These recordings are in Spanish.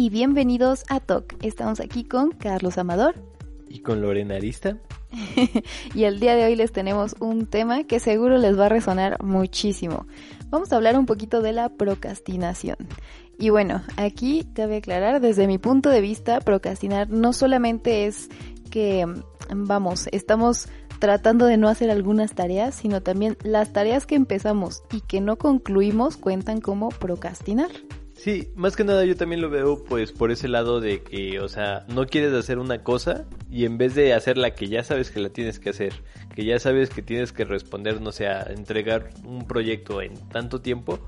y bienvenidos a TOC. Estamos aquí con Carlos Amador. Y con Lorena Arista. y el día de hoy les tenemos un tema que seguro les va a resonar muchísimo. Vamos a hablar un poquito de la procrastinación. Y bueno, aquí cabe aclarar, desde mi punto de vista, procrastinar no solamente es que, vamos, estamos tratando de no hacer algunas tareas, sino también las tareas que empezamos y que no concluimos cuentan como procrastinar. Sí, más que nada yo también lo veo pues por ese lado de que, o sea, no quieres hacer una cosa y en vez de hacer la que ya sabes que la tienes que hacer, que ya sabes que tienes que responder, no sé, entregar un proyecto en tanto tiempo,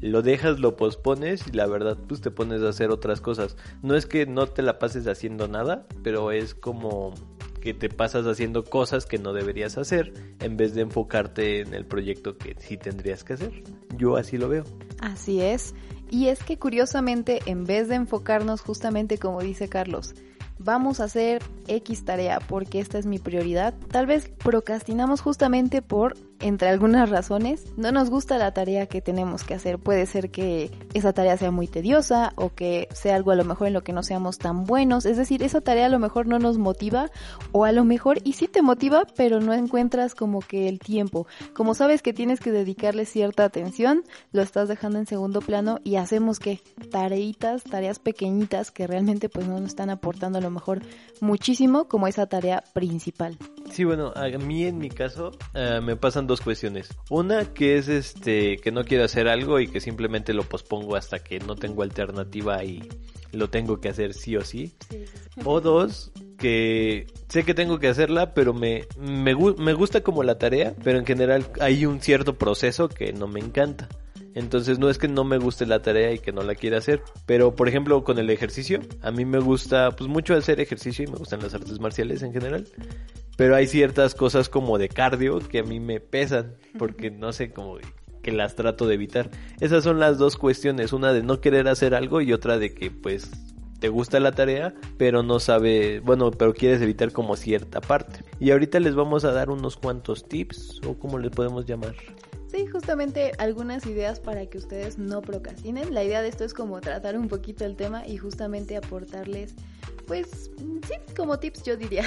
lo dejas, lo pospones y la verdad pues te pones a hacer otras cosas. No es que no te la pases haciendo nada, pero es como que te pasas haciendo cosas que no deberías hacer en vez de enfocarte en el proyecto que sí tendrías que hacer. Yo así lo veo. Así es. Y es que curiosamente, en vez de enfocarnos justamente como dice Carlos, vamos a hacer X tarea porque esta es mi prioridad, tal vez procrastinamos justamente por entre algunas razones, no nos gusta la tarea que tenemos que hacer. Puede ser que esa tarea sea muy tediosa o que sea algo a lo mejor en lo que no seamos tan buenos. Es decir, esa tarea a lo mejor no nos motiva o a lo mejor y sí te motiva, pero no encuentras como que el tiempo. Como sabes que tienes que dedicarle cierta atención, lo estás dejando en segundo plano y hacemos que tareitas, tareas pequeñitas que realmente pues no nos están aportando a lo mejor muchísimo como esa tarea principal. Sí, bueno, a mí en mi caso eh, me pasan dos cuestiones. Una que es este que no quiero hacer algo y que simplemente lo pospongo hasta que no tengo alternativa y lo tengo que hacer sí o sí. O dos, que sé que tengo que hacerla, pero me, me, me gusta como la tarea, pero en general hay un cierto proceso que no me encanta. Entonces no es que no me guste la tarea y que no la quiera hacer, pero por ejemplo con el ejercicio, a mí me gusta pues mucho hacer ejercicio y me gustan las artes marciales en general. Pero hay ciertas cosas como de cardio que a mí me pesan, porque no sé, como que las trato de evitar. Esas son las dos cuestiones, una de no querer hacer algo y otra de que pues te gusta la tarea, pero no sabe, bueno, pero quieres evitar como cierta parte. Y ahorita les vamos a dar unos cuantos tips o como les podemos llamar. Sí, justamente algunas ideas para que ustedes no procrastinen. La idea de esto es como tratar un poquito el tema y justamente aportarles, pues, sí, como tips yo diría.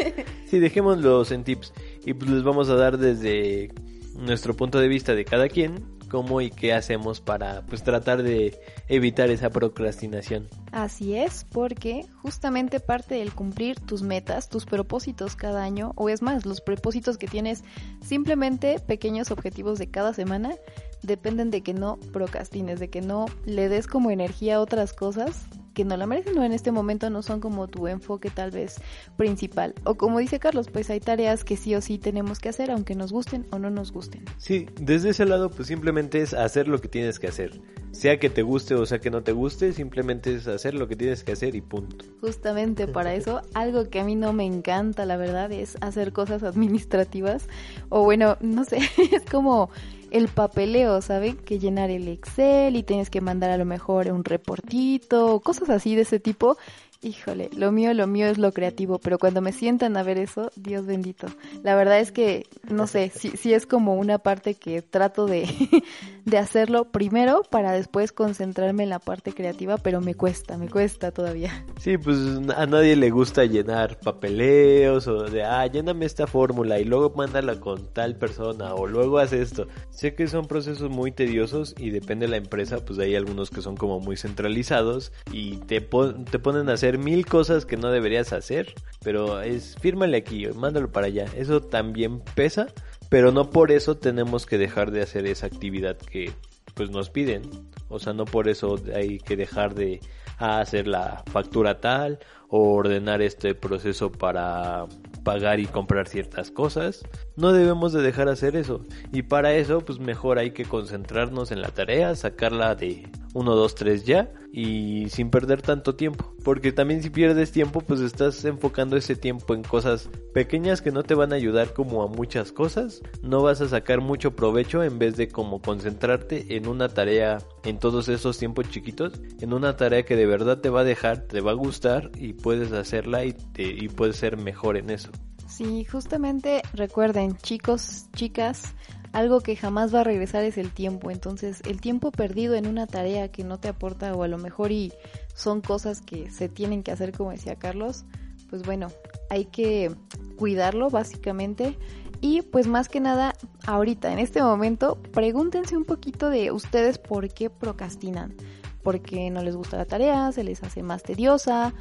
sí, dejémoslos en tips y pues les vamos a dar desde nuestro punto de vista de cada quien cómo y qué hacemos para pues tratar de evitar esa procrastinación. Así es, porque justamente parte del cumplir tus metas, tus propósitos cada año, o es más, los propósitos que tienes, simplemente pequeños objetivos de cada semana, dependen de que no procrastines, de que no le des como energía a otras cosas que no la merecen o en este momento no son como tu enfoque tal vez principal. O como dice Carlos, pues hay tareas que sí o sí tenemos que hacer aunque nos gusten o no nos gusten. Sí, desde ese lado pues simplemente es hacer lo que tienes que hacer. Sea que te guste o sea que no te guste, simplemente es hacer lo que tienes que hacer y punto. Justamente para eso, algo que a mí no me encanta, la verdad, es hacer cosas administrativas. O bueno, no sé, es como el papeleo, ¿saben? Que llenar el Excel y tienes que mandar a lo mejor un reportito, cosas así de ese tipo híjole, lo mío, lo mío es lo creativo, pero cuando me sientan a ver eso, Dios bendito. La verdad es que, no sé, sí es como una parte que trato de, de hacerlo primero para después concentrarme en la parte creativa, pero me cuesta, me cuesta todavía. Sí, pues a nadie le gusta llenar papeleos o de, ah, lléname esta fórmula y luego mándala con tal persona o luego haz esto. Sé que son procesos muy tediosos y depende de la empresa, pues hay algunos que son como muy centralizados y te, te ponen a hacer mil cosas que no deberías hacer, pero es fírmale aquí, mándalo para allá. Eso también pesa, pero no por eso tenemos que dejar de hacer esa actividad que pues nos piden. O sea, no por eso hay que dejar de hacer la factura tal o ordenar este proceso para pagar y comprar ciertas cosas. No debemos de dejar de hacer eso. Y para eso, pues mejor hay que concentrarnos en la tarea, sacarla de 1, 2, 3 ya y sin perder tanto tiempo. Porque también si pierdes tiempo, pues estás enfocando ese tiempo en cosas pequeñas que no te van a ayudar como a muchas cosas. No vas a sacar mucho provecho en vez de como concentrarte en una tarea en todos esos tiempos chiquitos. En una tarea que de verdad te va a dejar, te va a gustar y puedes hacerla y, te, y puedes ser mejor en eso. Sí, justamente recuerden, chicos, chicas, algo que jamás va a regresar es el tiempo. Entonces, el tiempo perdido en una tarea que no te aporta o a lo mejor y son cosas que se tienen que hacer, como decía Carlos, pues bueno, hay que cuidarlo básicamente. Y pues más que nada, ahorita, en este momento, pregúntense un poquito de ustedes por qué procrastinan. Porque no les gusta la tarea, se les hace más tediosa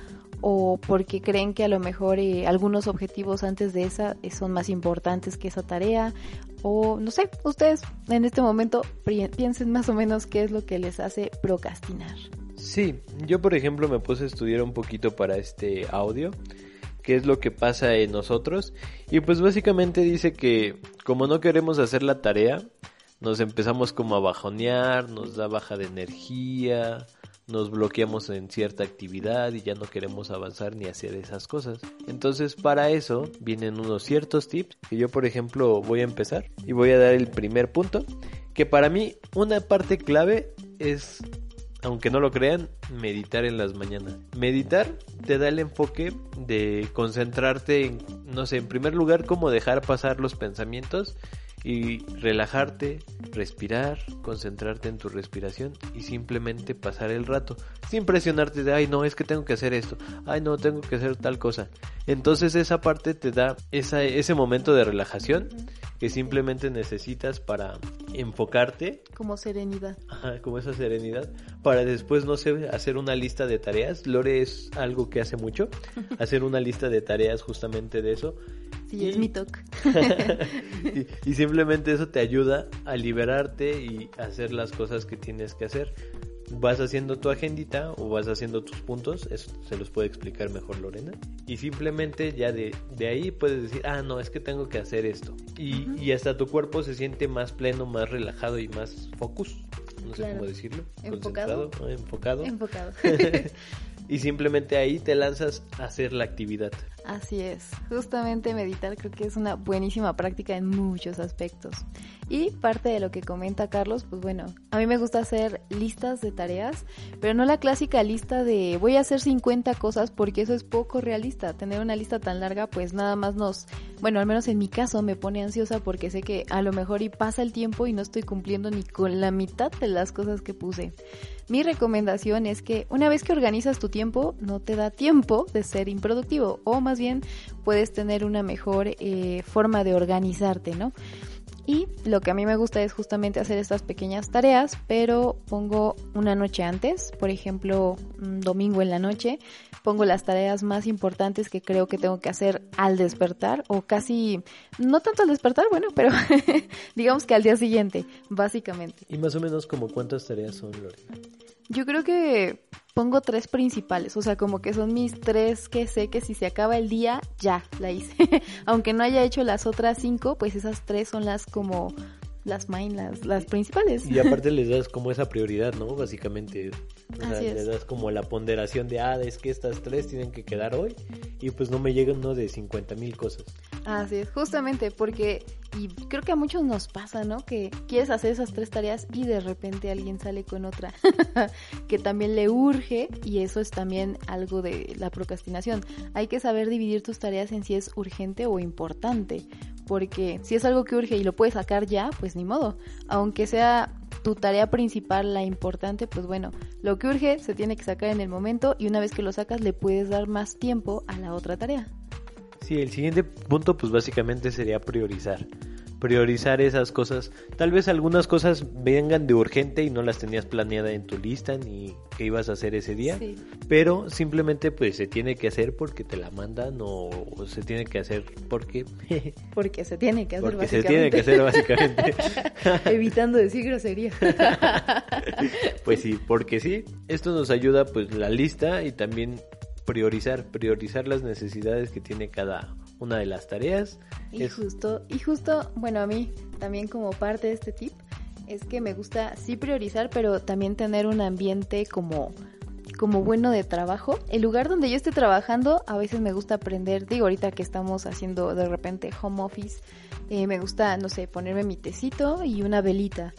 o porque creen que a lo mejor eh, algunos objetivos antes de esa eh, son más importantes que esa tarea o no sé, ustedes en este momento piensen más o menos qué es lo que les hace procrastinar. Sí, yo por ejemplo me puse a estudiar un poquito para este audio, qué es lo que pasa en nosotros y pues básicamente dice que como no queremos hacer la tarea, nos empezamos como a bajonear, nos da baja de energía, nos bloqueamos en cierta actividad y ya no queremos avanzar ni hacer esas cosas. Entonces para eso vienen unos ciertos tips que yo por ejemplo voy a empezar y voy a dar el primer punto que para mí una parte clave es aunque no lo crean, meditar en las mañanas. Meditar te da el enfoque de concentrarte en, no sé, en primer lugar, cómo dejar pasar los pensamientos y relajarte, respirar, concentrarte en tu respiración y simplemente pasar el rato, sin presionarte de, ay no, es que tengo que hacer esto, ay no, tengo que hacer tal cosa. Entonces esa parte te da esa, ese momento de relajación que simplemente necesitas para enfocarte. Como serenidad. Ajá, como esa serenidad. Para después, no sé, hacer una lista de tareas. Lore es algo que hace mucho. hacer una lista de tareas justamente de eso. Sí, es mi toque. y simplemente eso te ayuda a liberarte y hacer las cosas que tienes que hacer. Vas haciendo tu agendita o vas haciendo tus puntos, eso se los puede explicar mejor Lorena, y simplemente ya de, de ahí puedes decir, ah, no, es que tengo que hacer esto, y, y hasta tu cuerpo se siente más pleno, más relajado y más focus, no sé cómo decirlo, enfocado, enfocado. enfocado. y simplemente ahí te lanzas a hacer la actividad. Así es, justamente meditar creo que es una buenísima práctica en muchos aspectos. Y parte de lo que comenta Carlos, pues bueno, a mí me gusta hacer listas de tareas, pero no la clásica lista de voy a hacer 50 cosas porque eso es poco realista. Tener una lista tan larga pues nada más nos, bueno, al menos en mi caso me pone ansiosa porque sé que a lo mejor y pasa el tiempo y no estoy cumpliendo ni con la mitad de las cosas que puse. Mi recomendación es que una vez que organizas tu tiempo, no te da tiempo de ser improductivo o más bien puedes tener una mejor eh, forma de organizarte, ¿no? Y lo que a mí me gusta es justamente hacer estas pequeñas tareas, pero pongo una noche antes, por ejemplo, un domingo en la noche, pongo las tareas más importantes que creo que tengo que hacer al despertar o casi, no tanto al despertar, bueno, pero digamos que al día siguiente, básicamente. ¿Y más o menos como cuántas tareas son, Lorena? Yo creo que pongo tres principales, o sea, como que son mis tres que sé que si se acaba el día, ya la hice. Aunque no haya hecho las otras cinco, pues esas tres son las como las main, las, las principales. Y aparte les das como esa prioridad, ¿no? Básicamente, o sea, les das como la ponderación de, ah, es que estas tres tienen que quedar hoy y pues no me llegan uno de 50 mil cosas. Así es, justamente porque, y creo que a muchos nos pasa, ¿no? Que quieres hacer esas tres tareas y de repente alguien sale con otra que también le urge y eso es también algo de la procrastinación. Hay que saber dividir tus tareas en si es urgente o importante, porque si es algo que urge y lo puedes sacar ya, pues ni modo. Aunque sea tu tarea principal la importante, pues bueno, lo que urge se tiene que sacar en el momento y una vez que lo sacas le puedes dar más tiempo a la otra tarea. Sí, el siguiente punto pues básicamente sería priorizar. Priorizar esas cosas. Tal vez algunas cosas vengan de urgente y no las tenías planeada en tu lista ni que ibas a hacer ese día. Pero simplemente pues se tiene que hacer porque te la mandan o, se tiene que hacer porque... porque se tiene que hacer porque se tiene que hacer básicamente. Evitando decir grosería. pues sí, porque sí. Esto nos ayuda pues la lista y también priorizar, priorizar las necesidades que tiene cada una de las tareas. Y justo, y justo, bueno, a mí también como parte de este tip es que me gusta sí priorizar, pero también tener un ambiente como como bueno de trabajo. El lugar donde yo esté trabajando, a veces me gusta aprender, digo ahorita que estamos haciendo de repente home office, eh, me gusta, no sé, ponerme mi tecito y una velita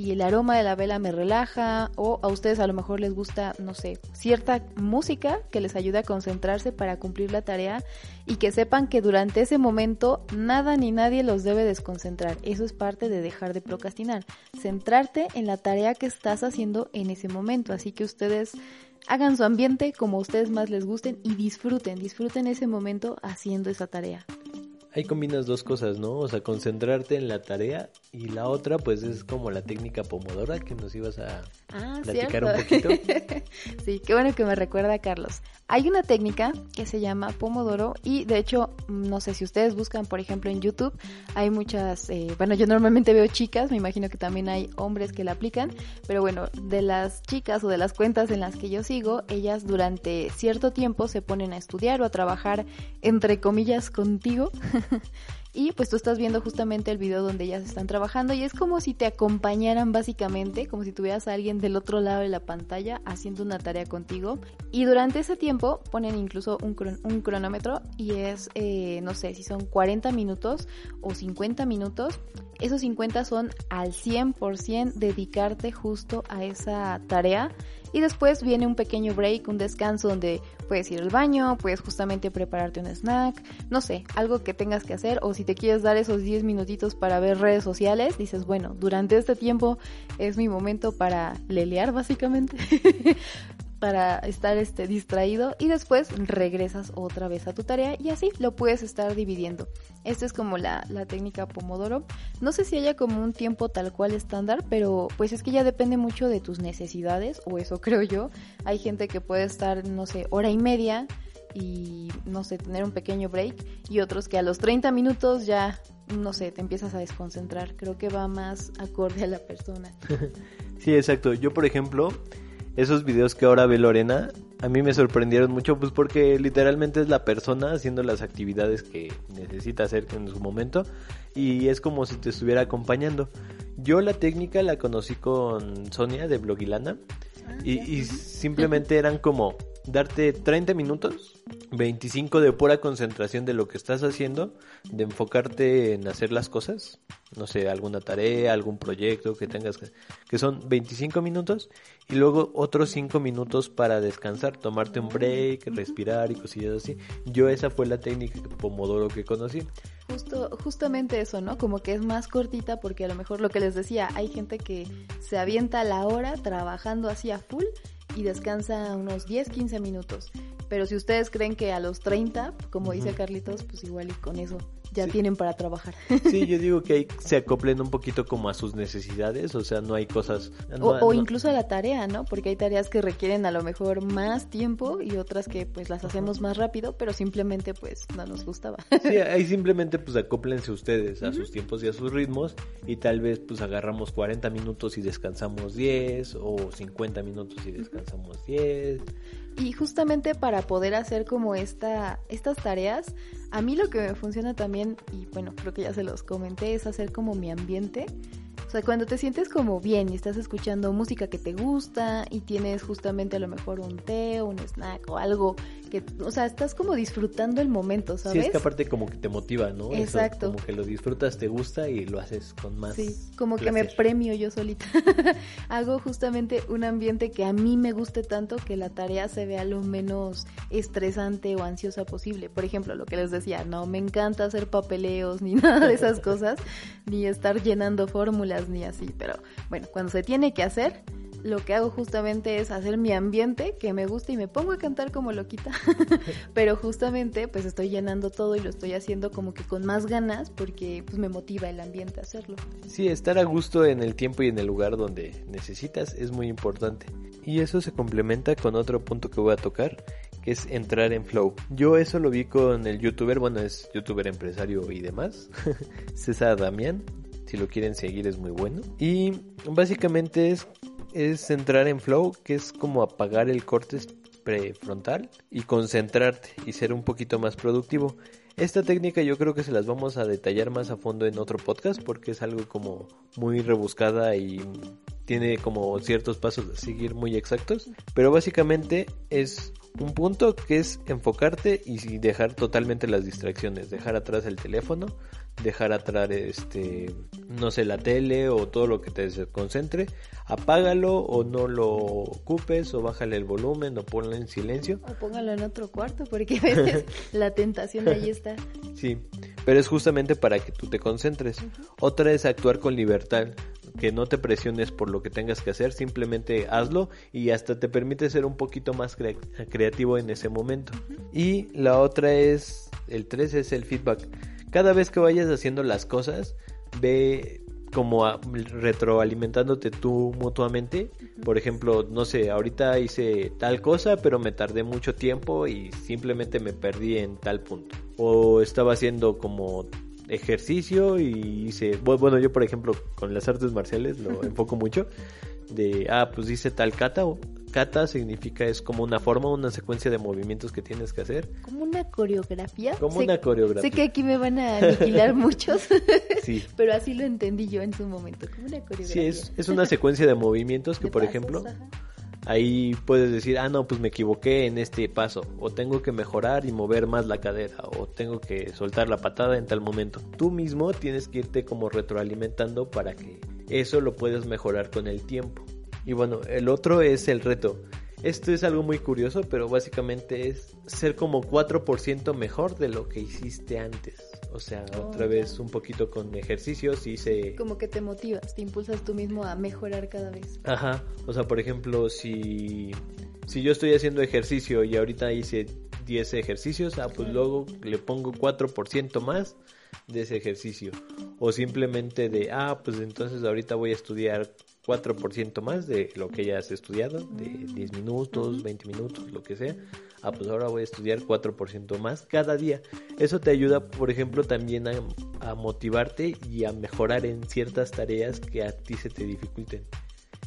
y el aroma de la vela me relaja o a ustedes a lo mejor les gusta, no sé, cierta música que les ayude a concentrarse para cumplir la tarea y que sepan que durante ese momento nada ni nadie los debe desconcentrar. Eso es parte de dejar de procrastinar. Centrarte en la tarea que estás haciendo en ese momento. Así que ustedes hagan su ambiente como a ustedes más les gusten y disfruten, disfruten ese momento haciendo esa tarea. Ahí combinas dos cosas, ¿no? O sea, concentrarte en la tarea y la otra pues es como la técnica pomodora que nos ibas a ah, platicar un poquito. sí, qué bueno que me recuerda Carlos. Hay una técnica que se llama pomodoro y de hecho, no sé si ustedes buscan, por ejemplo, en YouTube, hay muchas, eh, bueno, yo normalmente veo chicas, me imagino que también hay hombres que la aplican, pero bueno, de las chicas o de las cuentas en las que yo sigo, ellas durante cierto tiempo se ponen a estudiar o a trabajar, entre comillas, contigo. Y pues tú estás viendo justamente el video donde ellas están trabajando y es como si te acompañaran básicamente, como si tuvieras a alguien del otro lado de la pantalla haciendo una tarea contigo. Y durante ese tiempo ponen incluso un, cronómetro y es, eh, no sé, si son 40 minutos o 50 minutos. Esos 50 son al 100% dedicarte justo a esa tarea y después viene un pequeño break, un descanso donde puedes ir al baño, puedes justamente prepararte un snack, no sé, algo que tengas que hacer o si te quieres dar esos 10 minutitos para ver redes sociales, dices, bueno, durante este tiempo es mi momento para lelear básicamente. para estar este, distraído y después regresas otra vez a tu tarea y así lo puedes estar dividiendo. Esta es como la, la, técnica Pomodoro. No sé si haya como un tiempo tal cual estándar, pero pues es que ya depende mucho de tus necesidades o eso creo yo. Hay gente que puede estar, no sé, hora y media y no sé, tener un pequeño break y otros que a los 30 minutos ya no sé, te empiezas a desconcentrar. Creo que va más acorde a la persona. sí, exacto. Yo, por ejemplo, esos videos que ahora ve Lorena, a mí me sorprendieron mucho, pues porque literalmente es la persona haciendo las actividades que necesita hacer en su momento y es como si te estuviera acompañando. Yo la técnica la conocí con Sonia de Blogilana y, y simplemente eran como darte 30 minutos, 25 de pura concentración de lo que estás haciendo, de enfocarte en hacer las cosas, no sé, alguna tarea, algún proyecto que tengas que, que son 25 minutos y luego otros 5 minutos para descansar, tomarte un break, respirar y cosillas así. Yo esa fue la técnica Pomodoro que conocí. Justo, justamente eso, ¿no? Como que es más cortita porque a lo mejor lo que les decía, hay gente que se avienta la hora trabajando así a full y descansa unos 10, 15 minutos. Pero si ustedes creen que a los 30, como dice Carlitos, pues igual y con eso ya tienen para trabajar. Sí, yo digo que ahí se acoplen un poquito como a sus necesidades, o sea, no hay cosas... o, incluso a la tarea, ¿no? Porque hay tareas que requieren a lo mejor más tiempo y otras que pues las hacemos más rápido, pero simplemente pues no nos gustaba. Sí, ahí simplemente pues acoplense ustedes a sus tiempos y a sus ritmos y tal vez pues agarramos 40 minutos y descansamos 10 o 50 minutos y descansamos 10. Y justamente para poder hacer como esta, estas tareas, a mí lo que me funciona también, y bueno, creo que ya se los comenté, es hacer como mi ambiente. O sea, cuando te sientes como bien y estás escuchando música que te gusta y tienes justamente a lo mejor un té o un snack o algo que, o sea, estás como disfrutando el momento, ¿sabes? Sí, es que aparte como que te motiva, ¿no? Exacto. como que lo disfrutas, te gusta y lo haces con más. Sí, como que me premio yo solita. Hago justamente un ambiente que a mí me guste tanto que la tarea se vea lo menos estresante o ansiosa posible. Por ejemplo, lo que les decía, no me encanta hacer papeleos ni nada de esas cosas, ni estar llenando fórmulas ni así, pero bueno, cuando se tiene que hacer, lo que hago justamente es hacer mi ambiente que me gusta y me pongo a cantar como loquita. Pero justamente pues estoy llenando todo y lo estoy haciendo como que con más ganas porque pues me motiva el ambiente a hacerlo. Sí, estar a gusto en el tiempo y en el lugar donde necesitas es muy importante. Y eso se complementa con otro punto que voy a tocar, que es entrar en flow. Yo eso lo vi con el youtuber, bueno, es youtuber empresario y demás, César Damián. Si lo quieren seguir es muy bueno. Y básicamente es es entrar en flow, que es como apagar el corte prefrontal y concentrarte y ser un poquito más productivo. Esta técnica yo creo que se las vamos a detallar más a fondo en otro podcast porque es algo como muy rebuscada y tiene como ciertos pasos a seguir muy exactos, pero básicamente es un punto que es enfocarte y dejar totalmente las distracciones, dejar atrás el teléfono, dejar atrás este no sé la tele o todo lo que te concentre, apágalo o no lo ocupes o bájale el volumen o ponlo en silencio o póngalo en otro cuarto porque a veces la tentación ahí está. Sí, pero es justamente para que tú te concentres. Otra es actuar con libertad que no te presiones por lo que tengas que hacer, simplemente hazlo y hasta te permite ser un poquito más creativo en ese momento. Y la otra es, el 3 es el feedback. Cada vez que vayas haciendo las cosas, ve como retroalimentándote tú mutuamente. Por ejemplo, no sé, ahorita hice tal cosa, pero me tardé mucho tiempo y simplemente me perdí en tal punto. O estaba haciendo como ejercicio y hice, bueno, yo por ejemplo con las artes marciales lo enfoco mucho, de, ah, pues hice tal kata, kata significa es como una forma, una secuencia de movimientos que tienes que hacer. Como una coreografía. Como una coreografía. Sé que aquí me van a aniquilar muchos, sí. pero así lo entendí yo en su momento, como una coreografía. Sí, es, una secuencia de movimientos que, por ejemplo, ahí puedes decir, ah, no, pues me equivoqué en este paso, o tengo que mejorar y mover más la cadera, o tengo que soltar la patada en tal momento. Tú mismo tienes que irte como retroalimentando para que eso lo puedas mejorar con el tiempo. Y bueno, el otro es el reto. Esto es algo muy curioso, pero básicamente es ser como 4% mejor de lo que hiciste antes. O sea, oh, otra vez un poquito con ejercicios hice... Como que te motivas, te impulsas tú mismo a mejorar cada vez. Ajá, o sea, por ejemplo, si, si yo estoy haciendo ejercicio y ahorita hice 10 ejercicios, ah, pues luego le pongo 4% más de ese ejercicio. O simplemente de, ah, pues entonces ahorita voy a estudiar 4% más de lo que ya has estudiado, de 10 minutos, 20 minutos, lo que sea. Ah, pues ahora voy a estudiar 4% más cada día. Eso te ayuda, por ejemplo, también a, a motivarte y a mejorar en ciertas tareas que a ti se te dificulten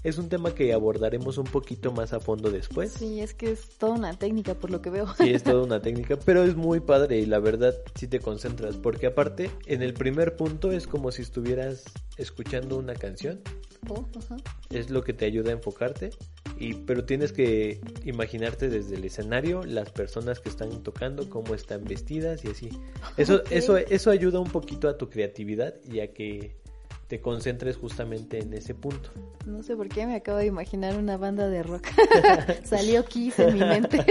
es un tema que abordaremos un poquito más a fondo después. Sí, es que es toda una técnica por lo que veo. Sí, es toda una técnica, pero es muy padre y la verdad si te concentras, porque aparte en el primer punto es como si estuvieras escuchando una canción. Oh, es lo que te ayuda a enfocarte. Y, pero tienes que imaginarte desde el escenario las personas que están tocando, cómo están vestidas y así. Eso, eso, eso ayuda un poquito a tu creatividad y a que te concentres justamente en ese punto. No sé por qué me acabo de imaginar una banda de rock. Salió Kiss en mi mente.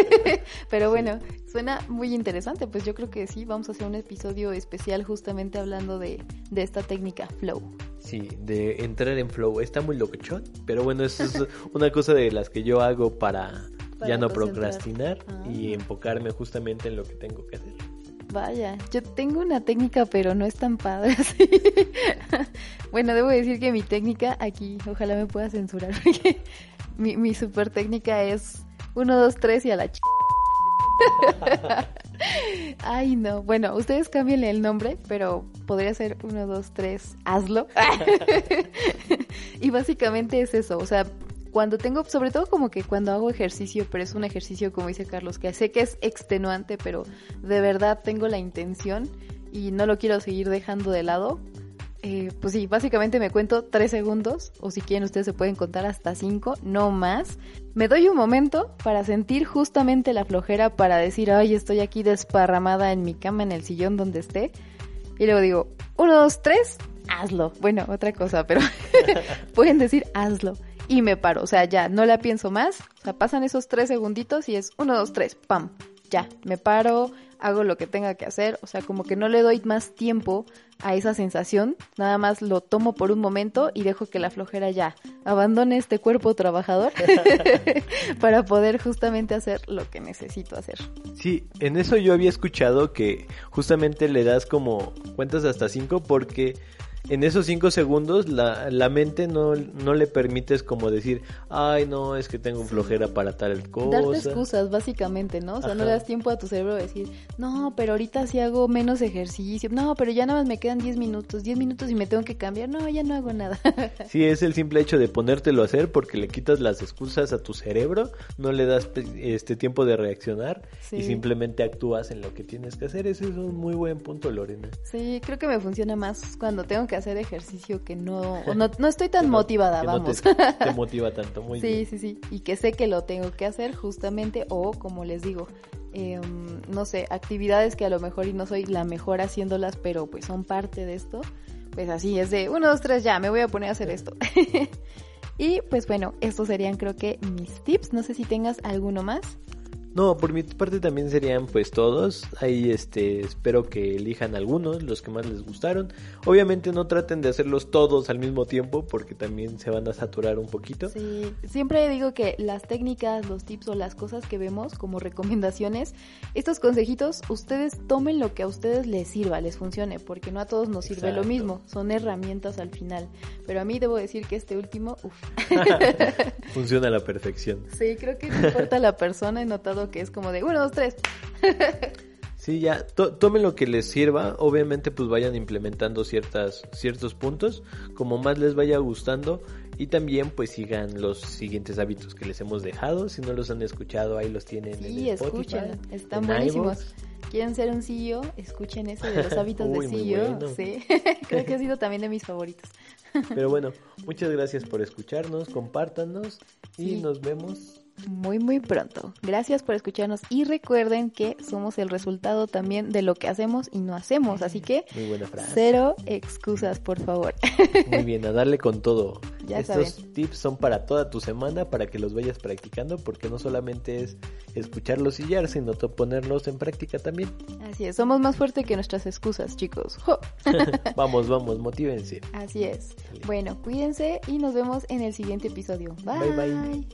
Pero bueno, suena muy interesante. Pues yo creo que sí, vamos a hacer un episodio especial justamente hablando de, de esta técnica flow. Sí, de entrar en flow. Está muy locochón, pero bueno, eso es una cosa de las que yo hago para, ya no procrastinar y ah. enfocarme justamente en lo que tengo que hacer. Vaya, yo tengo una técnica, pero no es tan padre bueno, debo decir que mi técnica, aquí, ojalá me pueda censurar, mi, mi super técnica es 1, 2, 3 y a la ch... Ay, no. Bueno, ustedes cámbienle el nombre, pero podría ser 1, 2, 3, hazlo. y básicamente es eso, o sea, cuando tengo, sobre todo como que cuando hago ejercicio, pero es un ejercicio, como dice Carlos, que sé que es extenuante, pero de verdad tengo la intención y no lo quiero seguir dejando de lado. Eh, pues sí, básicamente me cuento tres segundos, o si quieren ustedes se pueden contar hasta cinco, no más. Me doy un momento para sentir justamente la flojera para decir, ay, estoy aquí desparramada en mi cama, en el sillón donde esté. Y luego digo, uno, dos, tres, hazlo. Bueno, otra cosa, pero pueden decir hazlo y me paro. O sea, ya no la pienso más. O sea, pasan esos tres segunditos y es uno, dos, tres, pam. Ya, me paro, hago lo que tenga que hacer. O sea, como que no le doy más tiempo a esa sensación. Nada más lo tomo por un momento y dejo que la flojera ya abandone este cuerpo trabajador para poder justamente hacer lo que necesito hacer. Sí, en eso yo había escuchado que justamente le das como cuentas hasta cinco porque en esos cinco segundos la, la mente no, no le permites como decir, ay no, es que tengo flojera para tal cosa. Darte excusas, básicamente, ¿no? O sea, no le das tiempo a tu cerebro de decir, no, pero ahorita sí hago menos ejercicio, no, pero ya nada más me quedan 10 minutos, 10 minutos y me tengo que cambiar, no, ya no hago nada. sí, es el simple hecho de ponértelo a hacer porque le quitas las excusas a tu cerebro, no le das este tiempo de reaccionar y simplemente actúas en lo que tienes que hacer. Ese es un muy buen punto, Lorena. Sí, creo que me funciona más cuando tengo que que hacer ejercicio que no, no, no, estoy tan motivada, vamos. No te, te, motiva tanto, muy sí, bien. Sí, sí, sí. Y que sé que lo tengo que hacer justamente, o como les digo, eh, no sé, actividades que a lo mejor y no soy la mejor haciéndolas, pero pues son parte de esto. Pues así es de uno, dos, tres, ya, me voy a poner a hacer esto. y pues bueno, estos serían creo que mis tips. No sé si tengas alguno más. No, por mi parte también serían pues todos. Ahí este espero que elijan algunos, los que más les gustaron. Obviamente no traten de hacerlos todos al mismo tiempo porque también se van a saturar un poquito. Sí, siempre digo que las técnicas, los tips o las cosas que vemos como recomendaciones, estos consejitos, ustedes tomen lo que a ustedes les sirva, les funcione, porque no a todos nos sirve Exacto. lo mismo, son herramientas al final. Pero a mí debo decir que este último, uff. Funciona a la perfección. Sí, creo que no importa la persona, he notado que es como de uno, dos, tres. Sí, ya, to tomen lo que les sirva, obviamente pues vayan implementando ciertas, ciertos puntos, como más les vaya gustando y también pues sigan los siguientes hábitos que les hemos dejado, si no los han escuchado ahí los tienen Sí, en Spotify, escuchen, están en buenísimos. iVoox. ¿Quieren ser un CEO? Escuchen ese de los hábitos Uy, de CEO. bueno. Sí, creo que ha sido también de mis favoritos. Pero bueno, muchas gracias por escucharnos, compártanos y Sí. nos vemos. Muy muy pronto. Gracias por escucharnos y recuerden que somos el resultado también de lo que hacemos y no hacemos, así que Muy buena frase. cero excusas, por favor. Muy bien, a darle con todo. Ya Estos saben. tips son para toda tu semana, para que los vayas practicando, porque no solamente es escucharlos y ya, sino ponerlos en práctica también. Así es, somos más fuertes que nuestras excusas, chicos. Vamos, vamos, motívense. Así es. Bueno, cuídense y nos vemos en el siguiente episodio. Bye, bye. bye.